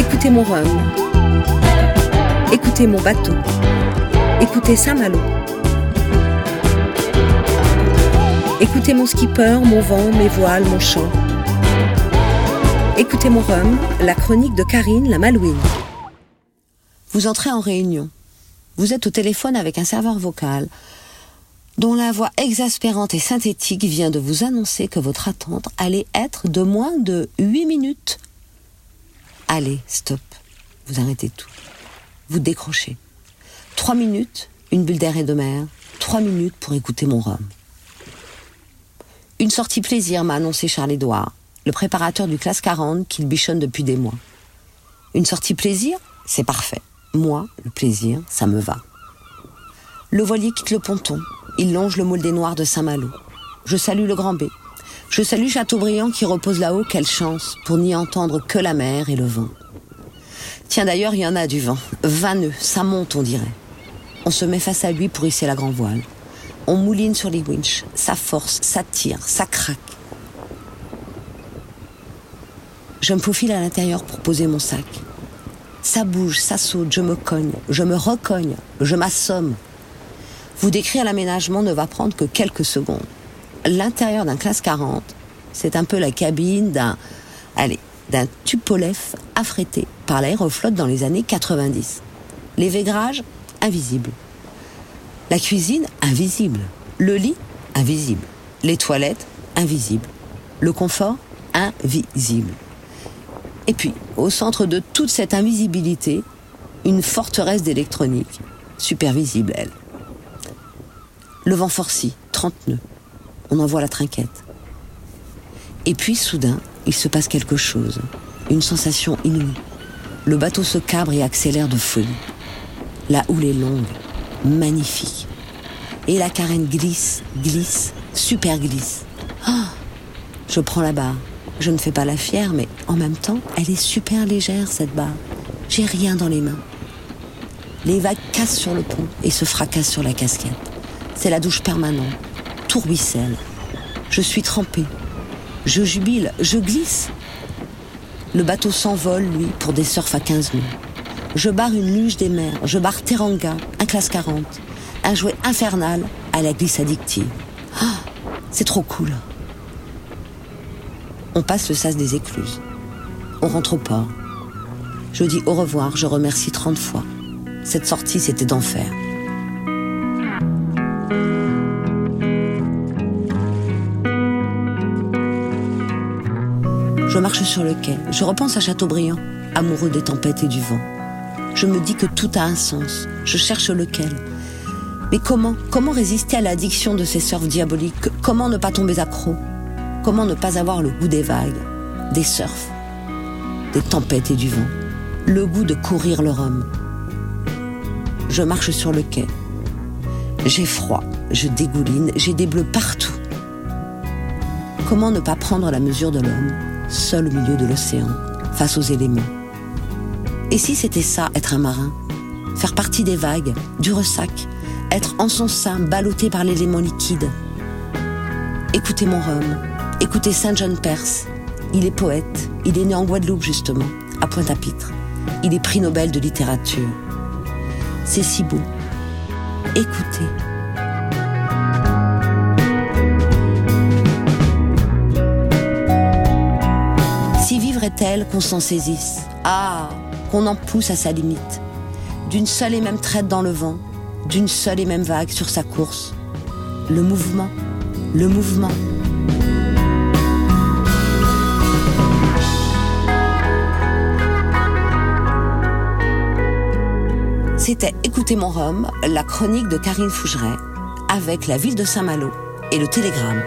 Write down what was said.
Écoutez mon rhum. Écoutez mon bateau. Écoutez Saint-Malo. Écoutez mon skipper, mon vent, mes voiles, mon chant. Écoutez mon rhum, la chronique de Karine la Malouine. Vous entrez en réunion. Vous êtes au téléphone avec un serveur vocal dont la voix exaspérante et synthétique vient de vous annoncer que votre attente allait être de moins de 8 minutes. Allez, stop. Vous arrêtez tout. Vous décrochez. Trois minutes, une bulle d'air et de mer. Trois minutes pour écouter mon rhum. Une sortie plaisir m'a annoncé Charles-Édouard, le préparateur du classe 40 qu'il bichonne depuis des mois. Une sortie plaisir, c'est parfait. Moi, le plaisir, ça me va. Le voilier quitte le ponton. Il longe le moule des Noirs de Saint-Malo. Je salue le Grand B. Je salue Chateaubriand qui repose là-haut. Quelle chance pour n'y entendre que la mer et le vent. Tiens d'ailleurs, il y en a du vent. Nœuds, ça monte, on dirait. On se met face à lui pour hisser la grand voile. On mouline sur les winches. Ça force, ça tire, ça craque. Je me faufile à l'intérieur pour poser mon sac. Ça bouge, ça saute, je me cogne, je me recogne, je m'assomme. Vous décrire l'aménagement ne va prendre que quelques secondes. L'intérieur d'un classe 40, c'est un peu la cabine d'un, allez, d'un Tupolev affrété par l'aéroflotte dans les années 90. Les végrages, invisibles. La cuisine, invisible. Le lit, invisible. Les toilettes, invisibles. Le confort, invisible. Et puis, au centre de toute cette invisibilité, une forteresse d'électronique, super visible, elle. Le vent forci, 30 nœuds. On envoie la trinquette. Et puis, soudain, il se passe quelque chose. Une sensation inouïe. Le bateau se cabre et accélère de folie. La houle est longue, magnifique. Et la carène glisse, glisse, super glisse. Ah Je prends la barre. Je ne fais pas la fière, mais en même temps, elle est super légère, cette barre. J'ai rien dans les mains. Les vagues cassent sur le pont et se fracassent sur la casquette. C'est la douche permanente. Tout ruisselle. Je suis trempée. Je jubile, je glisse. Le bateau s'envole, lui, pour des surfs à 15 nœuds. Je barre une luge des mers, je barre Teranga, un classe 40, un jouet infernal à la glisse addictive. Ah, c'est trop cool. On passe le sas des écluses. On rentre au port. Je dis au revoir, je remercie 30 fois. Cette sortie, c'était d'enfer. Je marche sur le quai. Je repense à Chateaubriand, amoureux des tempêtes et du vent. Je me dis que tout a un sens. Je cherche lequel. Mais comment Comment résister à l'addiction de ces surfs diaboliques? Comment ne pas tomber accro? Comment ne pas avoir le goût des vagues, des surfs, des tempêtes et du vent? Le goût de courir le rhum. Je marche sur le quai. J'ai froid, je dégouline, j'ai des bleus partout. Comment ne pas prendre la mesure de l'homme? Seul au milieu de l'océan, face aux éléments. Et si c'était ça, être un marin? Faire partie des vagues, du ressac, être en son sein, ballotté par l'élément liquide? Écoutez mon rhum, écoutez Saint John Perse. Il est poète, il est né en Guadeloupe justement, à Pointe-à-Pitre. Il est prix Nobel de littérature. C'est si beau. Écoutez. Qu'on s'en saisisse. Ah, qu'on en pousse à sa limite. D'une seule et même traite dans le vent, d'une seule et même vague sur sa course. Le mouvement, le mouvement. C'était Écoutez mon rhum, la chronique de Karine Fougeret, avec la ville de Saint-Malo et le télégramme.